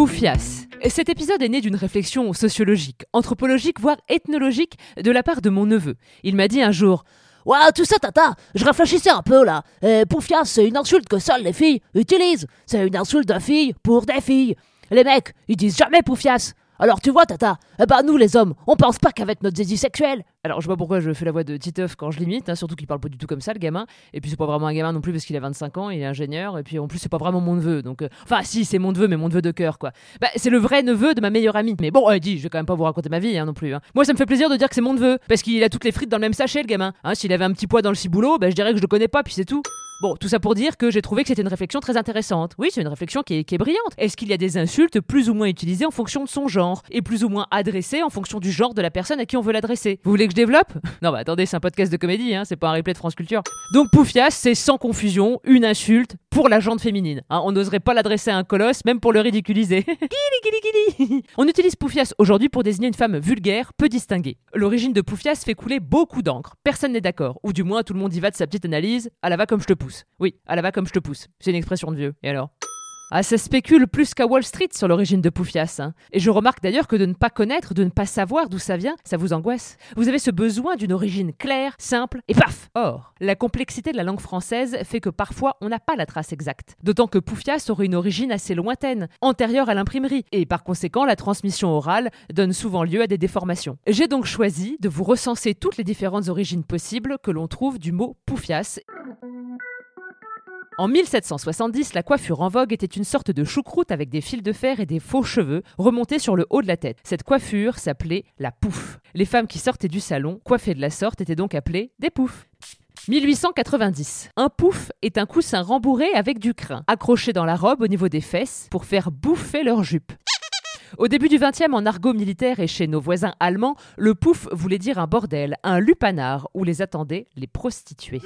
Poufias. Cet épisode est né d'une réflexion sociologique, anthropologique, voire ethnologique de la part de mon neveu. Il m'a dit un jour Ouais, tu sais, tata, je réfléchissais un peu là. Euh, poufias, c'est une insulte que seules les filles utilisent. C'est une insulte de filles pour des filles. Les mecs, ils disent jamais poufias. Alors tu vois, tata, eh ben nous les hommes, on pense pas qu'avec notre désir sexuel. Alors je vois pourquoi je fais la voix de Titeuf quand je l'imite, hein, surtout qu'il parle pas du tout comme ça le gamin. Et puis c'est pas vraiment un gamin non plus parce qu'il a 25 ans, il est ingénieur. Et puis en plus c'est pas vraiment mon neveu. Donc euh, enfin si c'est mon neveu mais mon neveu de cœur quoi. Bah c'est le vrai neveu de ma meilleure amie. Mais bon, euh, dis, je vais quand même pas vous raconter ma vie hein, non plus. hein. Moi ça me fait plaisir de dire que c'est mon neveu parce qu'il a toutes les frites dans le même sachet le gamin. S'il avait un petit poids dans le ciboulot, bah je dirais que je le connais pas puis c'est tout. Bon, tout ça pour dire que j'ai trouvé que c'était une réflexion très intéressante. Oui, c'est une réflexion qui est, brillante. Est-ce qu'il y a des insultes plus ou moins utilisées en fonction de son genre et plus ou moins adressées en fonction du genre de la personne à qui on veut l'adresser? Vous voulez que je développe? Non, bah attendez, c'est un podcast de comédie, hein, c'est pas un replay de France Culture. Donc Poufias, c'est sans confusion une insulte pour la jante féminine. hein. on n'oserait pas l'adresser à un colosse, même pour le ridiculiser. On utilise Poufias aujourd'hui pour désigner une femme vulgaire, peu distinguée. L'origine de Poufias fait couler beaucoup d'encre. Personne n'est d'accord, ou du moins tout le monde y va de sa petite analyse. À la va comme je te pousse. Oui, à la va comme je te pousse. C'est une expression de vieux. Et alors? Ah, ça spécule plus qu'à Wall Street sur l'origine de Poufias. hein. Et je remarque d'ailleurs que de ne pas connaître, de ne pas savoir d'où ça vient, ça vous angoisse. Vous avez ce besoin d'une origine claire, simple, et paf Or, la complexité de la langue française fait que parfois on n'a pas la trace exacte. D'autant que Poufias aurait une origine assez lointaine, antérieure à l'imprimerie, et par conséquent la transmission orale donne souvent lieu à des déformations. J'ai donc choisi de vous recenser toutes les différentes origines possibles que l'on trouve du mot Poufias en 1770, la coiffure en vogue était une sorte de choucroute avec des fils de fer et des faux cheveux remontés sur le haut de la tête. Cette coiffure s'appelait la pouffe. Les femmes qui sortaient du salon, coiffées de la sorte, étaient donc appelées des poufs. 1890. Un pouf est un coussin rembourré avec du crin, accroché dans la robe au niveau des fesses pour faire bouffer leur jupe. Au début du XXe, en argot militaire et chez nos voisins allemands, le pouf voulait dire un bordel, un lupanar où les attendaient les prostituées.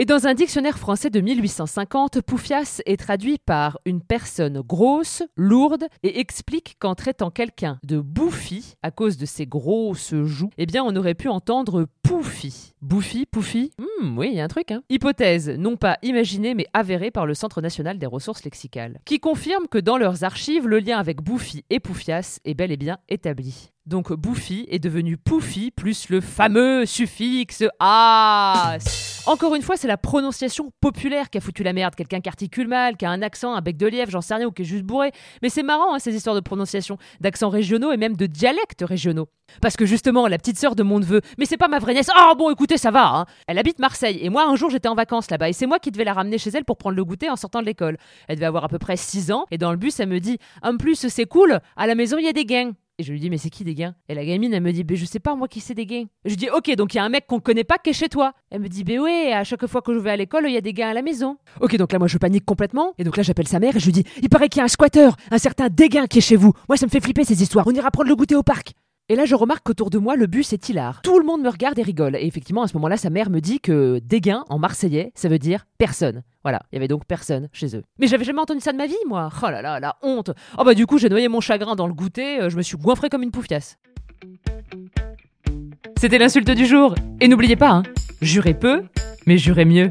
Et dans un dictionnaire français de 1850, Poufias est traduit par une personne grosse, lourde, et explique qu'en traitant quelqu'un de bouffi, à cause de ses grosses joues, eh bien on aurait pu entendre pouffi. Bouffi, pouffi Hmm, oui, il y a un truc, hein. Hypothèse, non pas imaginée, mais avérée par le Centre national des ressources lexicales, qui confirme que dans leurs archives, le lien avec bouffi et poufias est bel et bien établi. Donc bouffi est devenu pouffi plus le fameux suffixe as. Encore une fois, c'est la prononciation populaire qui a foutu la merde. Quelqu'un qui articule mal, qui a un accent, un bec de lièvre, j'en sais rien, ou qui est juste bourré. Mais c'est marrant, hein, ces histoires de prononciation, d'accents régionaux et même de dialectes régionaux. Parce que justement, la petite sœur de mon neveu, mais c'est pas ma vraie nièce. Ah bon, écoutez, ça va. Hein. Elle habite Et moi, un jour, j'étais en vacances là-bas et c'est moi qui devais la ramener chez elle pour prendre le goûter en sortant de l'école. Elle devait avoir à peu près 6 ans et dans le bus, elle me dit En plus, c'est cool, à la maison, il y a des gains. Et je lui dis, mais c'est qui des gains? Et la gamine, elle me dit, ben je sais pas moi qui c'est des gains. Je lui dis, ok, donc il y a un mec qu'on connaît pas qui est chez toi. Elle me dit, ben ouais, à chaque fois que je vais à l'école, il y a des gains à la maison. Ok, donc là, moi, je panique complètement. Et donc là, j'appelle sa mère et je lui dis, il paraît qu'il y a un squatteur, un certain Dégain qui est chez vous. Moi, ça me fait flipper ces histoires. On ira prendre le goûter au parc. Et là, je remarque qu'autour de moi, le bus est hilar. Tout le monde me regarde et rigole. Et effectivement, à ce moment-là, sa mère me dit que dégain, en marseillais, ça veut dire personne. Voilà, il y avait donc personne chez eux. Mais j'avais jamais entendu ça de ma vie, moi. Oh là là, la honte. Oh bah du coup, j'ai noyé mon chagrin dans le goûter, euh, je me suis goinfré comme une poufiasse. C'était l'insulte du jour. Et n'oubliez pas, hein, jurez peu, mais jurez mieux.